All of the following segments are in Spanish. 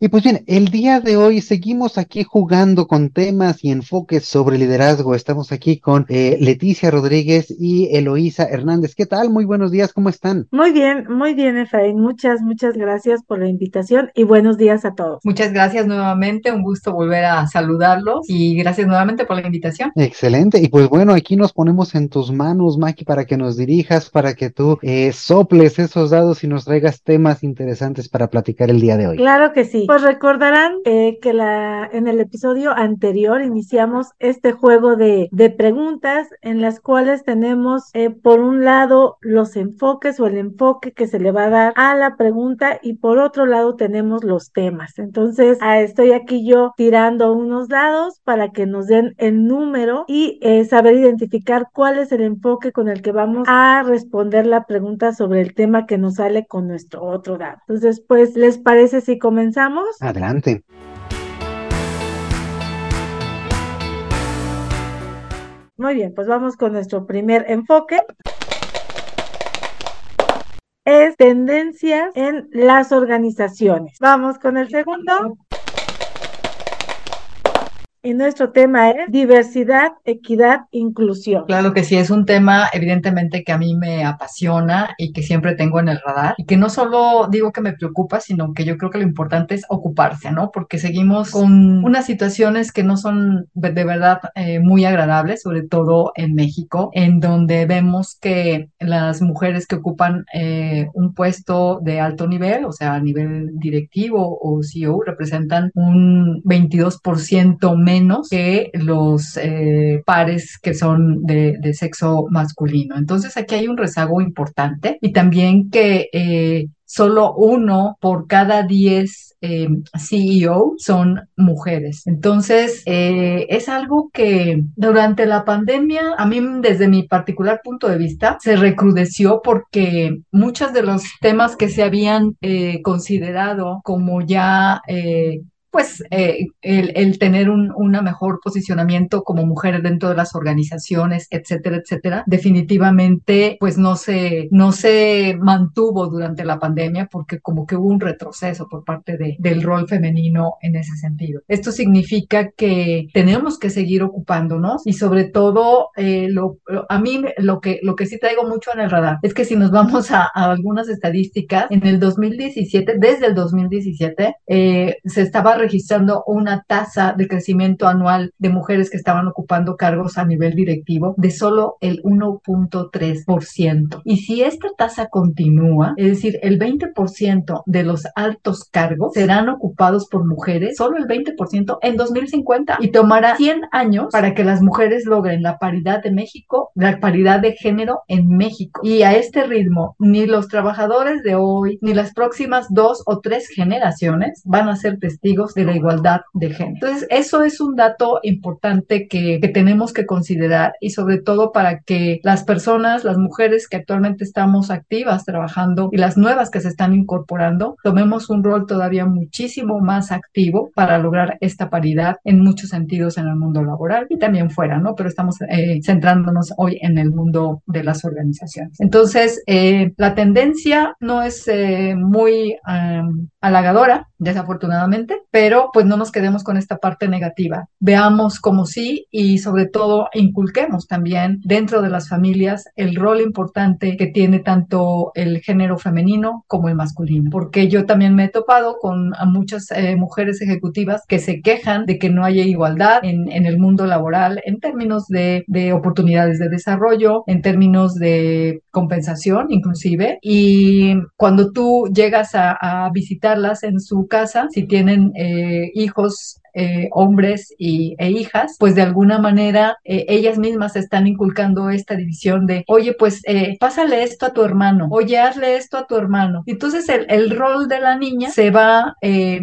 Y pues bien, el día de hoy seguimos aquí jugando con temas y enfoques sobre liderazgo. Estamos aquí con eh, Leticia Rodríguez y Eloísa Hernández. ¿Qué tal? Muy buenos días, ¿cómo están? Muy bien, muy bien, Efraín. Muchas, muchas gracias por la invitación y buenos días a todos. Muchas gracias nuevamente, un gusto volver a saludarlos y gracias nuevamente por la invitación. Excelente. Y pues bueno, aquí nos ponemos en tus manos, Maki, para que nos dirijas, para que tú eh, soples esos dados y nos traigas temas interesantes para platicar el día de hoy. Claro que sí. Pues recordarán eh, que la, en el episodio anterior iniciamos este juego de, de preguntas en las cuales tenemos eh, por un lado los enfoques o el enfoque que se le va a dar a la pregunta y por otro lado tenemos los temas. Entonces ah, estoy aquí yo tirando unos dados para que nos den el número y eh, saber identificar cuál es el enfoque con el que vamos a responder la pregunta sobre el tema que nos sale con nuestro otro dado. Entonces, pues, ¿les parece si comenzamos? Adelante. Muy bien, pues vamos con nuestro primer enfoque. Es tendencias en las organizaciones. Vamos con el segundo. Y nuestro tema es diversidad, equidad, inclusión. Claro que sí, es un tema evidentemente que a mí me apasiona y que siempre tengo en el radar y que no solo digo que me preocupa, sino que yo creo que lo importante es ocuparse, ¿no? Porque seguimos con unas situaciones que no son de verdad eh, muy agradables, sobre todo en México, en donde vemos que las mujeres que ocupan eh, un puesto de alto nivel, o sea, a nivel directivo o CEO, representan un 22% menos que los eh, pares que son de, sexo masculino. Entonces aquí hay un rezago importante y también que eh, solo uno por cada diez eh, CEO son mujeres. Entonces, es algo que durante la pandemia, a mí desde mi particular punto de vista, se recrudeció porque muchos de los temas que se habían considerado como ya pues eh, el, tener un una mejor posicionamiento como mujer dentro de las organizaciones, etcétera, etcétera, definitivamente pues no se, no se mantuvo durante la pandemia porque como que hubo un retroceso por parte de, del rol femenino en ese sentido. Esto significa que tenemos que seguir ocupándonos y sobre todo eh, lo, a mí lo que, lo que sí traigo mucho en el radar es que si nos vamos a, algunas estadísticas, en el 2017, desde el 2017, eh, se estaba una tasa de crecimiento anual de mujeres que estaban ocupando cargos a nivel directivo de solo el 1.3%. Y si esta tasa continúa, es decir, el 20% de los altos cargos serán ocupados por mujeres, solo el 20% en 2050 y tomará 100 años para que las mujeres logren la paridad de México, la paridad de género en México. Y a este ritmo, ni los trabajadores de hoy, ni las próximas dos o tres generaciones van a ser testigos de la igualdad de género. Entonces, eso es un dato importante que, que tenemos que considerar y sobre todo para que las personas, las mujeres que actualmente estamos activas trabajando y las nuevas que se están incorporando, tomemos un rol todavía muchísimo más activo para lograr esta paridad en muchos sentidos en el mundo laboral y también fuera, ¿no? Pero estamos eh, centrándonos hoy en el mundo de las organizaciones. Entonces, eh, la tendencia no es eh, muy halagadora, desafortunadamente, pero pues no nos quedemos con esta parte negativa. Veamos como sí y sobre todo inculquemos también dentro de las familias el rol importante que tiene tanto el género femenino como el masculino, porque yo también me he topado con muchas eh, mujeres ejecutivas que se quejan de que no haya igualdad en, el mundo laboral en términos de, oportunidades de desarrollo, en términos de compensación inclusive, y cuando tú llegas a, a en su casa, si tienen eh, hijos eh, hombres y, e hijas, pues de alguna manera eh, ellas mismas están inculcando esta división de, oye, pues eh, pásale esto a tu hermano, oye, hazle esto a tu hermano. Entonces el, el rol de la niña se va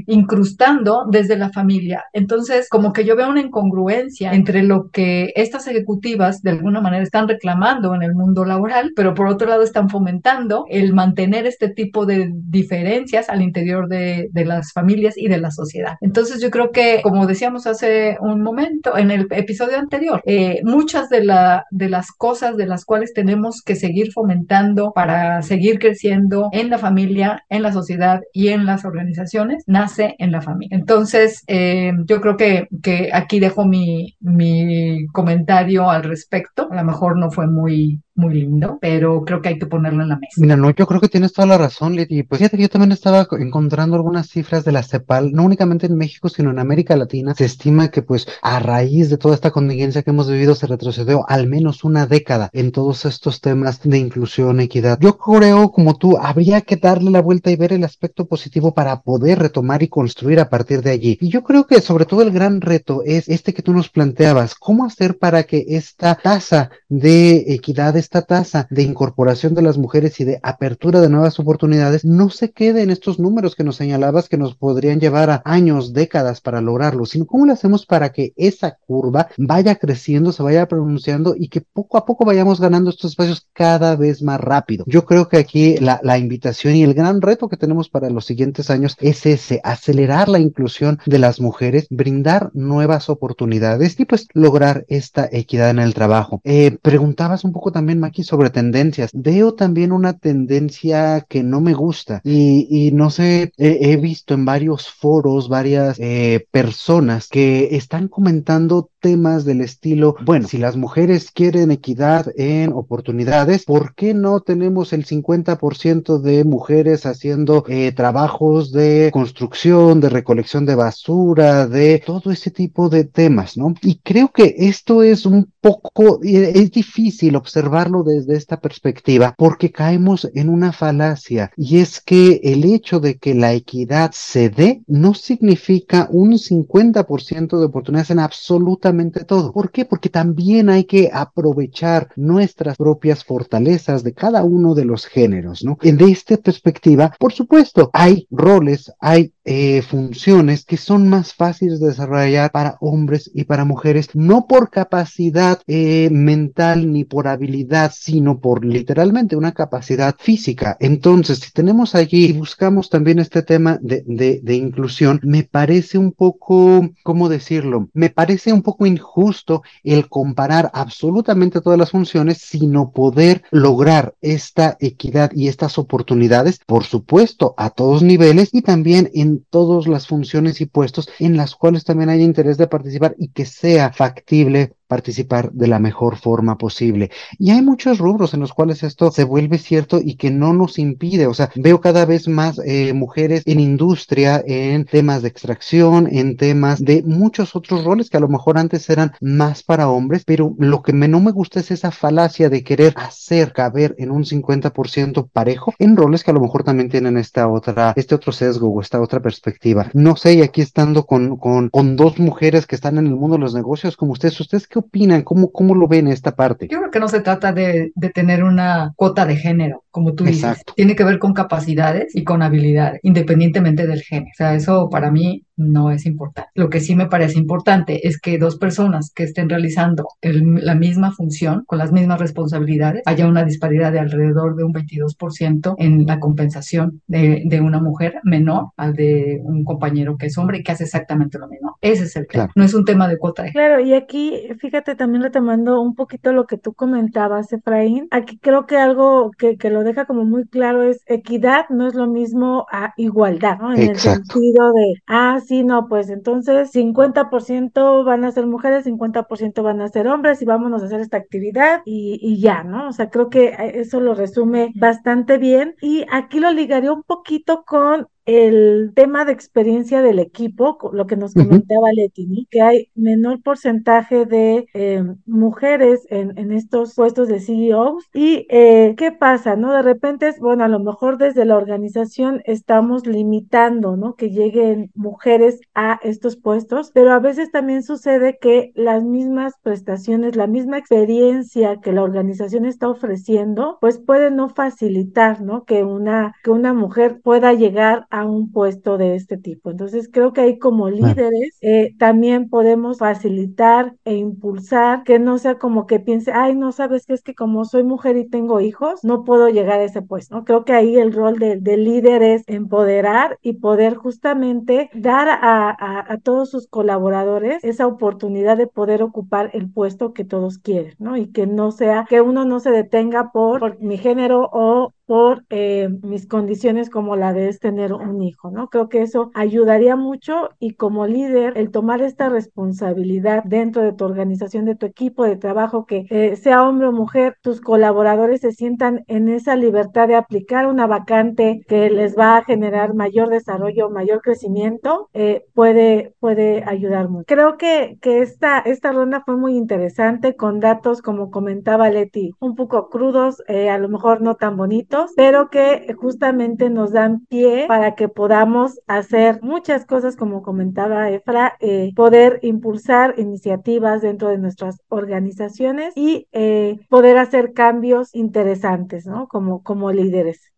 incrustando desde la familia. Entonces, como que yo veo una incongruencia entre lo que estas ejecutivas de alguna manera están reclamando en el mundo laboral, pero por otro lado están fomentando el mantener este tipo de diferencias al interior de, de las familias y de la sociedad. Entonces yo creo que, como decíamos hace un momento en el episodio anterior, eh, muchas de, la, de las cosas de las cuales tenemos que seguir fomentando para seguir creciendo en la familia, en la sociedad y en las organizaciones, nace en la familia. Entonces, eh, yo creo que, que aquí dejo mi, mi comentario al respecto. A lo mejor no fue muy muy lindo, pero creo que hay que ponerlo en la mesa. Mira, no, yo creo que tienes toda la razón, Leti. Pues fíjate yo también estaba encontrando algunas cifras de la CEPAL, no únicamente en México, sino en América Latina. Se estima que, pues, a raíz de toda esta contingencia que hemos vivido, se retrocedió al menos una década en todos estos temas de inclusión, equidad. Yo creo, como tú, habría que darle la vuelta y ver el aspecto positivo para poder retomar y construir a partir de allí. Y yo creo que, sobre todo, el gran reto es este que tú nos planteabas. ¿Cómo hacer para que esta tasa de equidad esta tasa de incorporación de las mujeres y de apertura de nuevas oportunidades no se quede en estos números que nos señalabas que nos podrían llevar a años, décadas para lograrlo, sino cómo lo hacemos para que esa curva vaya creciendo, se vaya pronunciando y que poco a poco vayamos ganando estos espacios cada vez más rápido. Yo creo que aquí la, invitación y el gran reto que tenemos para los siguientes años es ese, acelerar la inclusión de las mujeres, brindar nuevas oportunidades y pues lograr esta equidad en el trabajo. Eh, preguntabas un poco también Maki, sobre tendencias. Veo también una tendencia que no me gusta y, y no sé, he, visto en varios foros, varias eh, personas que están comentando temas del estilo, bueno, si las mujeres quieren equidad en oportunidades, ¿por qué no tenemos el 50% de mujeres haciendo eh, trabajos de construcción, de recolección de basura, de todo ese tipo de temas, ¿no? Y creo que esto es un poco, es difícil observarlo desde esta perspectiva porque caemos en una falacia y es que el hecho de que la equidad se dé no significa un 50% de oportunidades en absolutamente todo. ¿Por qué? Porque también hay que aprovechar nuestras propias fortalezas de cada uno de los géneros, ¿no? De esta perspectiva, por supuesto, hay roles, hay eh, funciones que son más fáciles de desarrollar para hombres y para mujeres, no por capacidad eh, mental ni por habilidad, sino por literalmente una capacidad física. Entonces, si tenemos allí y buscamos también este tema de, de, de inclusión, me parece un poco, ¿cómo decirlo? Me parece un poco injusto el comparar absolutamente todas las funciones, sino poder lograr esta equidad y estas oportunidades, por supuesto, a todos niveles y también en todas las funciones y puestos en las cuales también haya interés de participar y que sea factible participar de la mejor forma posible. Y hay muchos rubros en los cuales esto se vuelve cierto y que no nos impide. O sea, veo cada vez más eh, mujeres en industria, en temas de extracción, en temas de muchos otros roles que a lo mejor antes eran más para hombres, pero lo que me, no me gusta es esa falacia de querer hacer caber en un 50% parejo en roles que a lo mejor también tienen esta otra, este otro sesgo o esta otra perspectiva. No sé, y aquí estando con, con, con dos mujeres que están en el mundo de los negocios como ustedes, ¿ustedes qué opinan? ¿Cómo, cómo lo ven esta parte? Yo creo que no se trata de, de tener una cuota de género, como tú dices. Tiene que ver con capacidades y con habilidades, independientemente del género. O sea, eso para mí no es importante. Lo que sí me parece importante es que dos personas que estén realizando la misma función, con las mismas responsabilidades, haya una disparidad de alrededor de un 22% en la compensación de, de, una mujer menor al de un compañero que es hombre y que hace exactamente lo mismo. Ese es el tema. No es un tema de cuota de Claro, y aquí, fíjate, también le tomando un poquito lo que tú comentabas, Efraín. Aquí creo que algo que, que, lo deja como muy claro es equidad no es lo mismo a igualdad, ¿no? En Exacto. el sentido de, ah, sí, no, pues entonces 50% van a ser mujeres, 50% van a ser hombres y vámonos a hacer esta actividad y, y, ya, ¿no? O sea, creo que eso lo resume bastante bien y aquí lo ligaría un poquito con el tema de experiencia del equipo, lo que nos comentaba Leti, que hay menor porcentaje de eh, mujeres en, en, estos puestos de CEOs. ¿Y eh, qué pasa? ¿No? De repente, es, bueno, a lo mejor desde la organización estamos limitando, ¿no? Que lleguen mujeres a estos puestos, pero a veces también sucede que las mismas prestaciones, la misma experiencia que la organización está ofreciendo, pues puede no facilitar, ¿no? Que una, que una mujer pueda llegar a un puesto de este tipo. Entonces, creo que ahí como líderes eh, también podemos facilitar e impulsar que no sea como que piense, ay, no sabes que es que como soy mujer y tengo hijos, no puedo llegar a ese puesto, ¿no? Creo que ahí el rol de, de líder es empoderar y poder justamente dar a, a, a todos sus colaboradores esa oportunidad de poder ocupar el puesto que todos quieren, ¿no? Y que no sea, que uno no se detenga por, por mi género o por eh, mis condiciones como la de tener un hijo, ¿no? Creo que eso ayudaría mucho y como líder, el tomar esta responsabilidad dentro de tu organización, de tu equipo de trabajo, que eh, sea hombre o mujer, tus colaboradores se sientan en esa libertad de aplicar una vacante que les va a generar mayor desarrollo, mayor crecimiento, eh, puede, puede ayudar mucho. Creo que, que esta, esta ronda fue muy interesante con datos, como comentaba Leti, un poco crudos, a lo mejor no tan bonitos pero que justamente nos dan pie para que podamos hacer muchas cosas, como comentaba Efra, eh, poder impulsar iniciativas dentro de nuestras organizaciones y eh, poder hacer cambios interesantes, ¿no? Como, como líderes.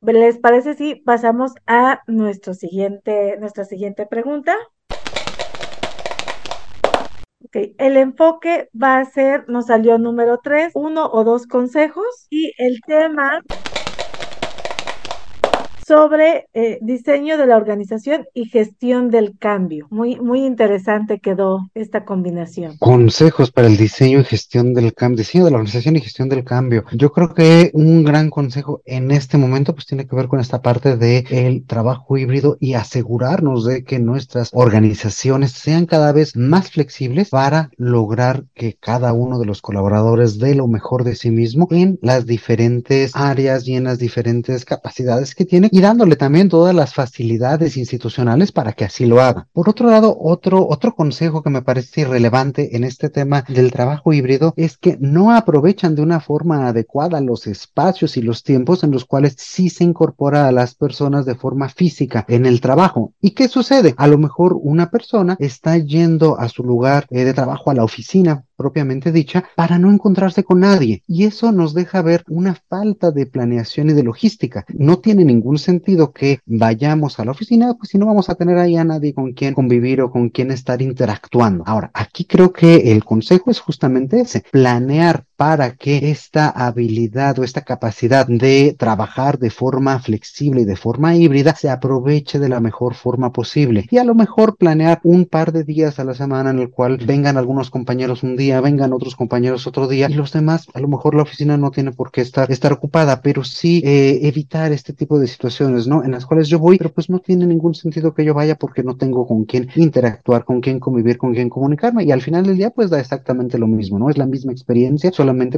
¿Les parece si pasamos a nuestro siguiente, nuestra siguiente pregunta? Okay. El enfoque va a ser, nos salió número tres, uno o dos consejos y el tema sobre eh, diseño de la organización y gestión del cambio. Muy, muy interesante quedó esta combinación. Consejos para el diseño y gestión del cambio, diseño de la organización y gestión del cambio. Yo creo que un gran consejo en este momento pues tiene que ver con esta parte de trabajo híbrido y asegurarnos de que nuestras organizaciones sean cada vez más flexibles para lograr que cada uno de los colaboradores dé lo mejor de sí mismo en las diferentes áreas y en las diferentes capacidades que tiene y dándole también todas las facilidades institucionales para que así lo haga. Por otro lado, otro, otro consejo que me parece irrelevante en este tema del trabajo híbrido es que no aprovechan de una forma adecuada los espacios y los tiempos en los cuales sí se incorpora a las personas de forma física en el trabajo. ¿Y qué sucede? A lo mejor una persona está yendo a su lugar eh, de trabajo a la oficina propiamente dicha para no encontrarse con nadie y eso nos deja ver una falta de planeación y de logística. No tiene ningún sentido que vayamos a la oficina, pues si no vamos a tener ahí a nadie con quien convivir o con quien estar interactuando. Ahora, aquí creo que el consejo es justamente ese, planear para que esta habilidad o esta capacidad de trabajar de forma flexible y de forma híbrida se aproveche de la mejor forma posible. Y a lo mejor planear un par de días a la semana en el cual vengan algunos compañeros un día, vengan otros compañeros otro día y los demás, a lo mejor la oficina no tiene por qué estar, estar ocupada, pero sí eh, evitar este tipo de situaciones, ¿no? En las cuales yo voy, pero pues no tiene ningún sentido que yo vaya porque no tengo con quién interactuar, con quién convivir, con quién comunicarme y al final del día pues da exactamente lo mismo, ¿no? Es la misma experiencia,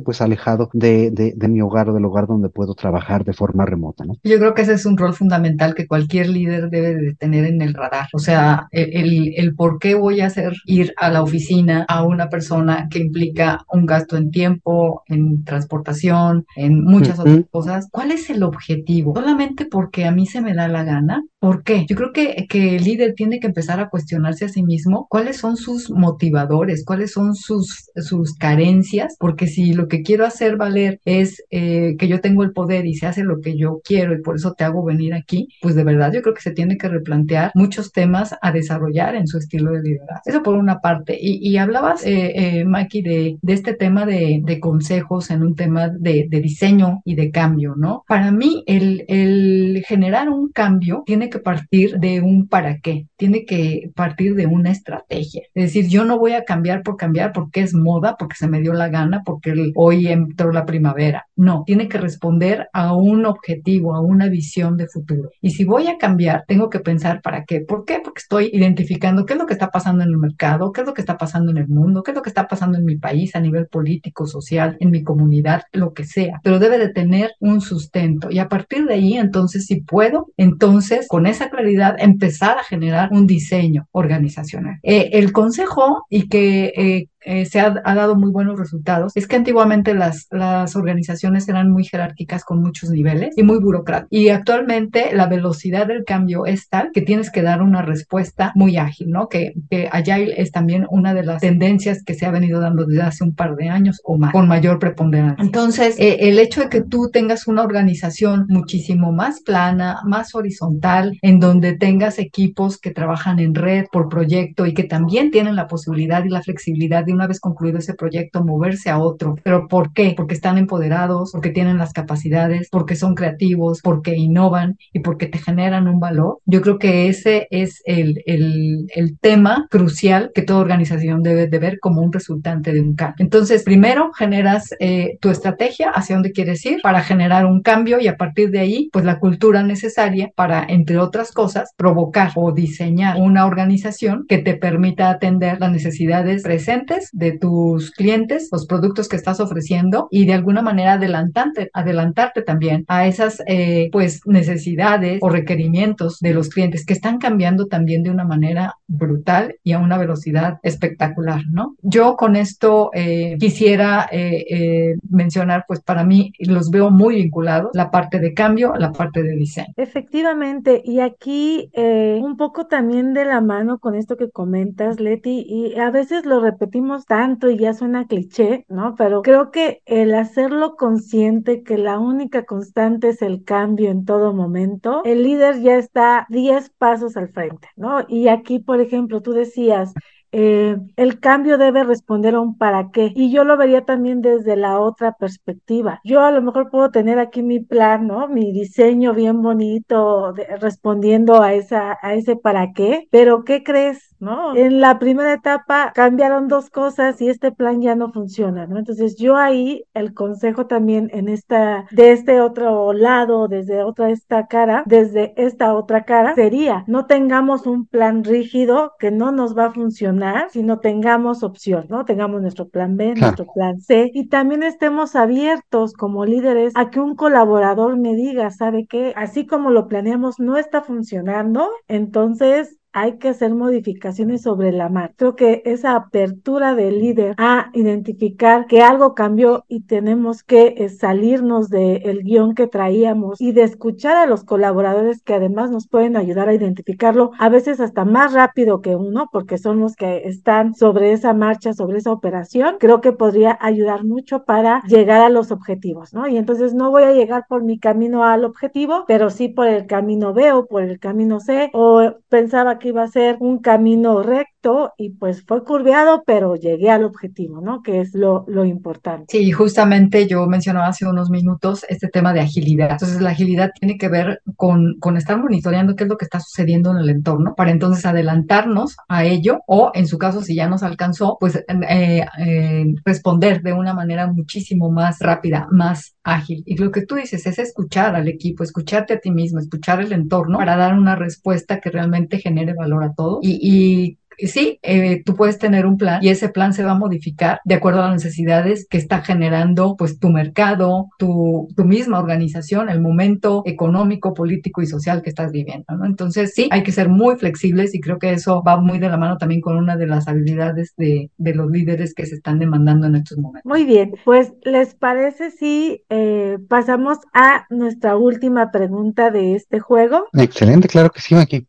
pues alejado de, de, de, mi hogar o del hogar donde puedo trabajar de forma remota, ¿no? Yo creo que ese es un rol fundamental que cualquier líder debe de tener en el radar. O sea, el, el por qué voy a hacer ir a la oficina a una persona que implica un gasto en tiempo, en transportación, en muchas uh -huh. otras cosas. ¿Cuál es el objetivo? ¿Solamente porque a mí se me da la gana? ¿Por qué? Yo creo que, que el líder tiene que empezar a cuestionarse a sí mismo cuáles son sus motivadores, cuáles son sus, sus carencias, porque si lo que quiero hacer valer es eh, que yo tengo el poder y se hace lo que yo quiero y por eso te hago venir aquí, pues de verdad yo creo que se tiene que replantear muchos temas a desarrollar en su estilo de liderazgo. Eso por una parte. Y, y hablabas, eh, eh, Maki, de, de, este tema de, de, consejos en un tema de, de, diseño y de cambio, ¿no? Para mí, el, el generar un cambio tiene que partir de un para qué, tiene que partir de una estrategia. Es decir, yo no voy a cambiar por cambiar porque es moda, porque se me dio la gana, porque hoy entró la primavera. No, tiene que responder a un objetivo, a una visión de futuro. Y si voy a cambiar, tengo que pensar para qué. ¿Por qué? Porque estoy identificando qué es lo que está pasando en el mercado, qué es lo que está pasando en el mundo, qué es lo que está pasando en mi país a nivel político, social, en mi comunidad, lo que sea. Pero debe de tener un sustento. Y a partir de ahí, entonces, si puedo, entonces, con esa claridad, empezar a generar un diseño organizacional. Eh, el consejo y que eh, eh, se ha, dado muy buenos resultados es que antiguamente las, las organizaciones eran muy jerárquicas con muchos niveles y muy burocráticas. Y actualmente la velocidad del cambio es tal que tienes que dar una respuesta muy ágil, ¿no? Que, que Agile es también una de las tendencias que se ha venido dando desde hace un par de años o más, con mayor preponderancia. Entonces, eh, el hecho de que tú tengas una organización muchísimo más plana, más horizontal, en donde tengas equipos que trabajan en red por proyecto y que también tienen la posibilidad y la flexibilidad una vez concluido ese proyecto moverse a otro. ¿Pero por qué? Porque están empoderados, porque tienen las capacidades, porque son creativos, porque innovan y porque te generan un valor. Yo creo que ese es el, el, el tema crucial que toda organización debe de ver como un resultante de un cambio. Entonces, primero generas eh, tu estrategia hacia dónde quieres ir para generar un cambio y a partir de ahí, pues la cultura necesaria para, entre otras cosas, provocar o diseñar una organización que te permita atender las necesidades presentes de tus clientes, los productos que estás ofreciendo y de alguna manera adelantarte, adelantarte también a esas eh, pues necesidades o requerimientos de los clientes que están cambiando también de una manera brutal y a una velocidad espectacular, ¿no? Yo con esto eh, quisiera eh, mencionar, pues para mí los veo muy vinculados, la parte de cambio, la parte de diseño. Efectivamente, y aquí un poco también de la mano con esto que comentas, Leti, y a veces lo repetimos tanto y ya suena cliché, ¿no? Pero creo que el hacerlo consciente que la única constante es el cambio en todo momento, el líder ya está 10 pasos al frente, ¿no? Y aquí, por ejemplo, tú decías, eh, el cambio debe responder a un para qué. Y yo lo vería también desde la otra perspectiva. Yo a lo mejor puedo tener aquí mi plan, ¿no? Mi diseño bien bonito, respondiendo a, esa, a ese para qué, pero ¿qué crees? ¿no? En la primera etapa cambiaron dos cosas y este plan ya no funciona, ¿no? Entonces yo ahí el consejo también en esta, de este otro lado, desde otra esta cara, desde esta otra cara, sería no tengamos un plan rígido que no nos va a funcionar, sino tengamos opción, ¿no? Tengamos nuestro plan B, nuestro plan C y también estemos abiertos como líderes a que un colaborador me diga, ¿sabe qué? Así como lo planeamos no está funcionando, entonces hay que hacer modificaciones sobre la marcha. Creo que esa apertura del líder a identificar que algo cambió y tenemos que eh, salirnos del guion que traíamos y de escuchar a los colaboradores que además nos pueden ayudar a identificarlo, a veces hasta más rápido que uno, porque son los que están sobre esa marcha, sobre esa operación, creo que podría ayudar mucho para llegar a los objetivos, ¿no? Y entonces no voy a llegar por mi camino al objetivo, pero sí por el camino B o por el camino C, o pensaba que iba a ser un camino recto y pues fue curveado, pero llegué al objetivo, ¿no? Que es lo, lo importante. Sí, justamente yo mencionaba hace unos minutos este tema de agilidad. Entonces la agilidad tiene que ver con, con estar monitoreando qué es lo que está sucediendo en el entorno para entonces adelantarnos a ello o en su caso si ya nos alcanzó, pues eh, eh, responder de una manera muchísimo más rápida, más ágil. Y lo que tú dices es escuchar al equipo, escucharte a ti mismo, escuchar el entorno para dar una respuesta que realmente genere valor a todo y, y sí, eh, tú puedes tener un plan y ese plan se va a modificar de acuerdo a las necesidades que está generando pues tu mercado, tu, tu misma organización, el momento económico, político y social que estás viviendo, ¿no? Entonces sí, hay que ser muy flexibles y creo que eso va muy de la mano también con una de las habilidades de, de los líderes que se están demandando en estos momentos. Muy bien, pues ¿les parece si eh, pasamos a nuestra última pregunta de este juego? Excelente, claro que sí, aquí.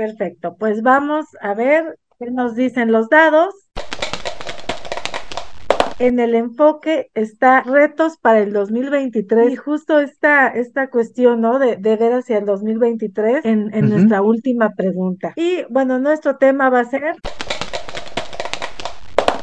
Perfecto, pues vamos a ver qué nos dicen los dados. En el enfoque está retos para el 2023 y justo esta, esta cuestión, ¿no? De, de ver hacia el 2023 en, en nuestra última pregunta. Y bueno, nuestro tema va a ser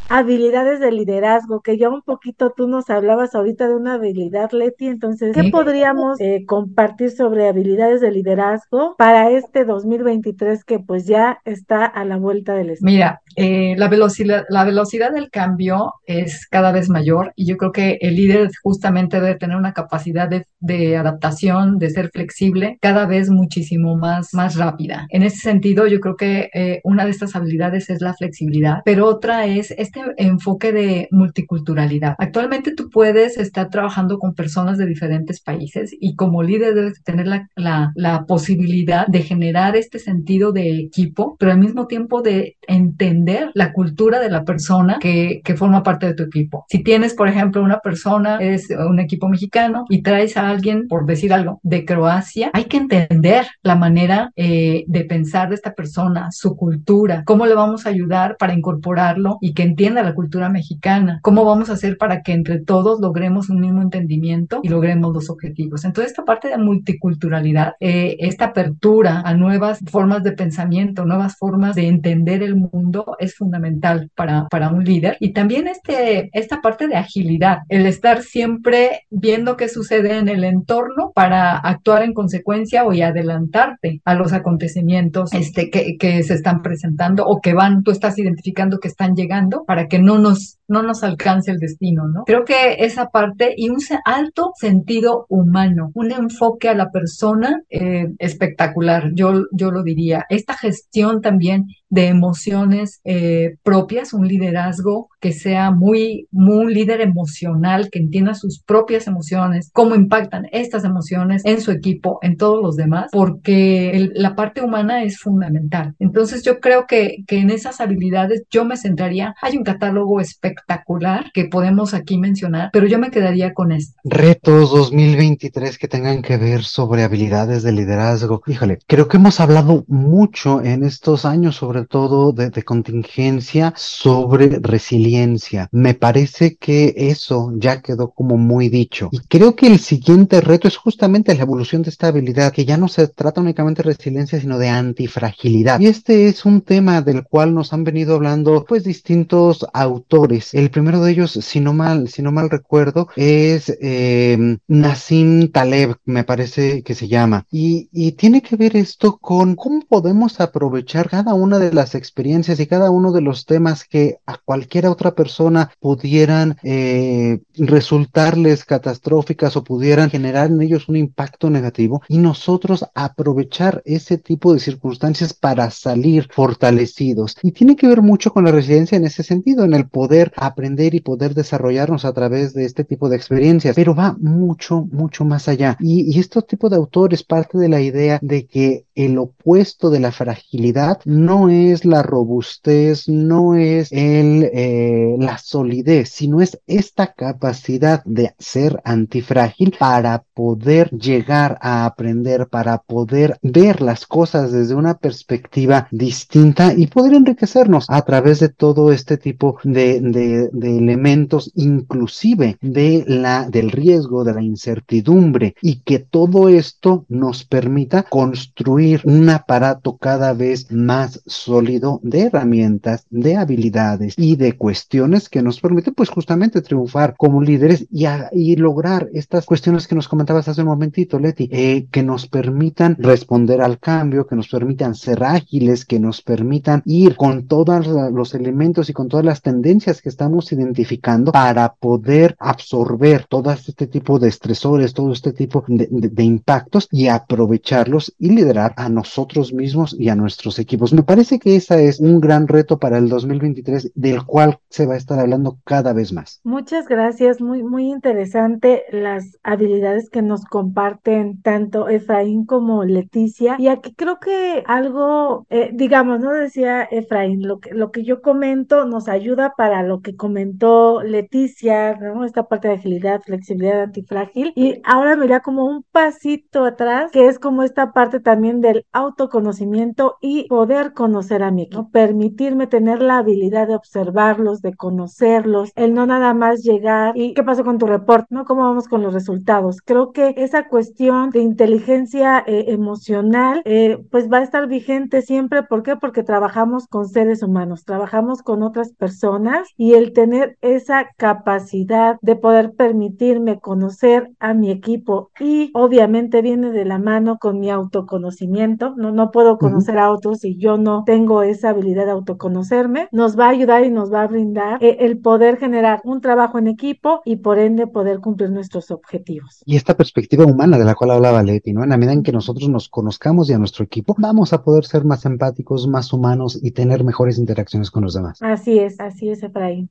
habilidades de liderazgo, que ya un poquito tú nos hablabas ahorita de una habilidad, Leti, entonces, ¿qué podríamos eh, compartir sobre habilidades de liderazgo para este 2023 que pues ya está a la vuelta del estado? Mira, eh, la, velocidad, la velocidad del cambio es cada vez mayor y yo creo que el líder justamente debe tener una capacidad de, de adaptación, de ser flexible, cada vez muchísimo más, más rápida. En ese sentido, yo creo que eh, una de estas habilidades es la flexibilidad, pero otra es este enfoque de multiculturalidad. Actualmente tú puedes estar trabajando con personas de diferentes países y como líder debes tener la, la, la posibilidad de generar este sentido de equipo, pero al mismo tiempo de entender la cultura de la persona que, que forma parte de tu equipo. Si tienes, por ejemplo, una persona, es un equipo mexicano y traes a alguien, por decir algo, de Croacia, hay que entender la manera eh, de pensar de esta persona, su cultura, cómo le vamos a ayudar para incorporarlo y que entienda la cultura mexicana, cómo vamos a hacer para que entre todos logremos un mismo entendimiento y logremos los objetivos. Entonces, esta parte de multiculturalidad, eh, esta apertura a nuevas formas de pensamiento, nuevas formas de entender el mundo, es fundamental para, para un líder. Y también este, esta parte de agilidad, el estar siempre viendo qué sucede en el entorno para actuar en consecuencia o adelantarte a los acontecimientos este, que, que se están presentando o que van, tú estás identificando que están llegando para que no nos, no nos alcance el destino, ¿no? Creo que esa parte y un alto sentido humano, un enfoque a la persona eh, espectacular, yo, yo lo diría. Esta gestión también de emociones eh, propias, un liderazgo que sea muy, muy un líder emocional, que entienda sus propias emociones, cómo impactan estas emociones en su equipo, en todos los demás, porque el, la parte humana es fundamental. Entonces yo creo que, que en esas habilidades yo me centraría, hay un catálogo espectacular que podemos aquí mencionar, pero yo me quedaría con esto. Retos 2023 que tengan que ver sobre habilidades de liderazgo. Híjole, creo que hemos hablado mucho en estos años sobre todo de, de, contingencia sobre resiliencia. Me parece que eso ya quedó como muy dicho. Y creo que el siguiente reto es justamente la evolución de esta habilidad, que ya no se trata únicamente de resiliencia, sino de antifragilidad. Y este es un tema del cual nos han venido hablando pues distintos autores. El primero de ellos, si no mal, si no mal recuerdo, es eh, Nassim Taleb, me parece que se llama. Y, y tiene que ver esto con cómo podemos aprovechar cada una de las experiencias y cada uno de los temas que a cualquier otra persona pudieran eh, resultarles catastróficas o pudieran generar en ellos un impacto negativo y nosotros aprovechar ese tipo de circunstancias para salir fortalecidos. Y tiene que ver mucho con la resiliencia en ese sentido, en el poder aprender y poder desarrollarnos a través de este tipo de experiencias, pero va mucho, mucho más allá. Y, y este tipo de autores parte de la idea de que el opuesto de la fragilidad no es es la robustez, no es el, eh, la solidez, sino es esta capacidad de ser antifrágil para poder llegar a aprender, para poder ver las cosas desde una perspectiva distinta y poder enriquecernos a través de todo este tipo de, de, de elementos, inclusive de la, del riesgo, de la incertidumbre y que todo esto nos permita construir un aparato cada vez más sólido de herramientas, de habilidades y de cuestiones que nos permiten pues justamente triunfar como líderes y, y lograr estas cuestiones que nos comentabas hace un momentito, Leti, eh, que nos permitan responder al cambio, que nos permitan ser ágiles, que nos permitan ir con todos los elementos y con todas las tendencias que estamos identificando para poder absorber todo este tipo de estresores, todo este tipo de, de, de impactos y aprovecharlos y liderar a nosotros mismos y a nuestros equipos. Me parece que esa es un gran reto para el 2023 del cual se va a estar hablando cada vez más. Muchas gracias, muy muy interesante las habilidades que nos comparten tanto Efraín como Leticia y aquí creo que algo eh, digamos, no decía Efraín, lo que lo que yo comento nos ayuda para lo que comentó Leticia, ¿no? Esta parte de agilidad, flexibilidad antifrágil y ahora mira como un pasito atrás que es como esta parte también del autoconocimiento y poder conocer conocer a mi equipo, permitirme tener la habilidad de observarlos, de conocerlos, el no nada más llegar y qué pasó con tu reporte, ¿no? ¿Cómo vamos con los resultados? Creo que esa cuestión de inteligencia eh, emocional, eh, pues va a estar vigente siempre. ¿Por qué? Porque trabajamos con seres humanos, trabajamos con otras personas y el tener esa capacidad de poder permitirme conocer a mi equipo y obviamente viene de la mano con mi autoconocimiento. No, no puedo conocer a otros si yo no tengo esa habilidad de autoconocerme. Nos va a ayudar y nos va a brindar eh, el poder generar un trabajo en equipo y por ende poder cumplir nuestros objetivos. Y esta perspectiva humana de la cual hablaba Leti, ¿no? En la medida en que nosotros nos conozcamos y a nuestro equipo, vamos a poder ser más empáticos, más humanos y tener mejores interacciones con los demás. Así es, así es, Efraín.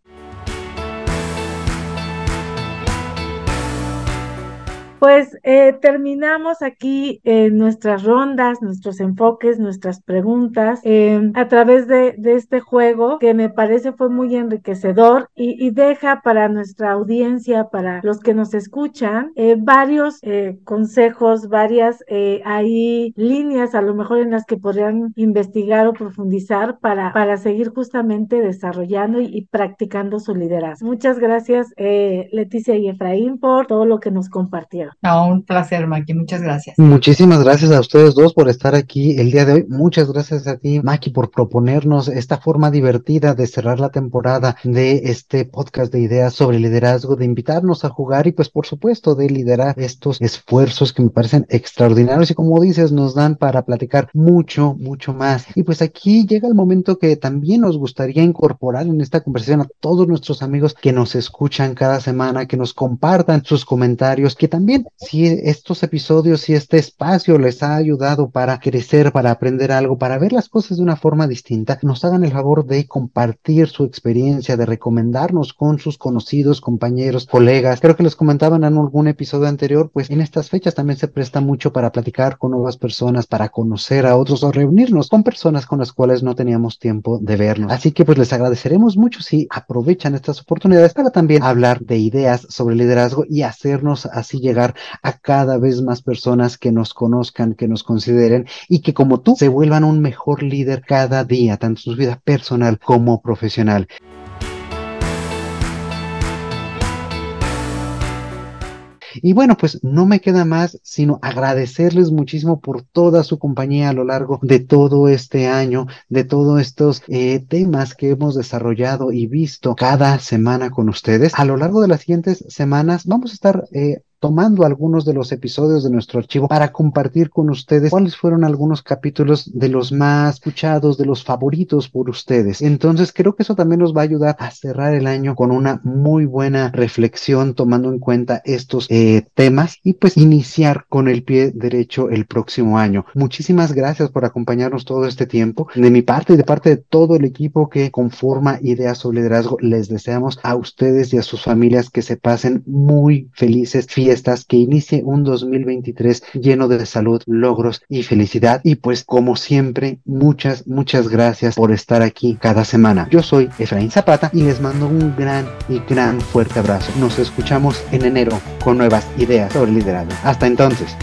Pues eh, terminamos aquí eh, nuestras rondas, nuestros enfoques, nuestras preguntas em, a través de, este juego que me parece fue muy enriquecedor y, deja para nuestra audiencia, para los que nos escuchan, eh, varios consejos, varias ahí líneas a lo mejor en las que podrían investigar o profundizar para, para seguir justamente desarrollando y, y practicando su liderazgo. Muchas gracias Leticia y Efraín por todo lo que nos compartieron. Un placer, Maki. Muchas gracias. Muchísimas gracias a ustedes dos por estar aquí el día de hoy. Muchas gracias a ti, Maki, por proponernos esta forma divertida de cerrar la temporada de este podcast de ideas sobre liderazgo, de invitarnos a jugar y pues por supuesto de liderar estos esfuerzos que me parecen extraordinarios y como dices, nos dan para platicar mucho, mucho más. Y pues aquí llega el momento que también nos gustaría incorporar en esta conversación a todos nuestros amigos que nos escuchan cada semana, que nos compartan sus comentarios, que también si estos episodios y este espacio les ha ayudado para crecer, para aprender algo, para ver las cosas de una forma distinta, nos hagan el favor de compartir su experiencia, de recomendarnos con sus conocidos, compañeros, colegas. Creo que les comentaban en algún episodio anterior, pues en estas fechas también se presta mucho para platicar con nuevas personas, para conocer a otros o reunirnos con personas con las cuales no teníamos tiempo de vernos. Así que pues les agradeceremos mucho si aprovechan estas oportunidades para también hablar de ideas sobre liderazgo y hacernos así llegar a cada vez más personas que nos conozcan, que nos consideren y que como tú se vuelvan un mejor líder cada día, tanto en su vida personal como profesional. Y bueno, pues no me queda más sino agradecerles muchísimo por toda su compañía a lo largo de todo este año, de todos estos eh, temas que hemos desarrollado y visto cada semana con ustedes. A lo largo de las siguientes semanas vamos a estar eh, tomando algunos de los episodios de nuestro archivo para compartir con ustedes cuáles fueron algunos capítulos de los más escuchados, de los favoritos por ustedes. Entonces creo que eso también nos va a ayudar a cerrar el año con una muy buena reflexión tomando en cuenta estos eh, temas y pues iniciar con el pie derecho el próximo año. Muchísimas gracias por acompañarnos todo este tiempo. De mi parte y de parte de todo el equipo que conforma Ideas sobre Liderazgo, les deseamos a ustedes y a sus familias que se pasen muy felices que inicie un 2023 lleno de salud, logros y felicidad. Y pues como siempre, muchas, muchas gracias por estar aquí cada semana. Yo soy Efraín Zapata y les mando un gran y gran fuerte abrazo. Nos escuchamos en enero con nuevas ideas sobre liderazgo. Hasta entonces.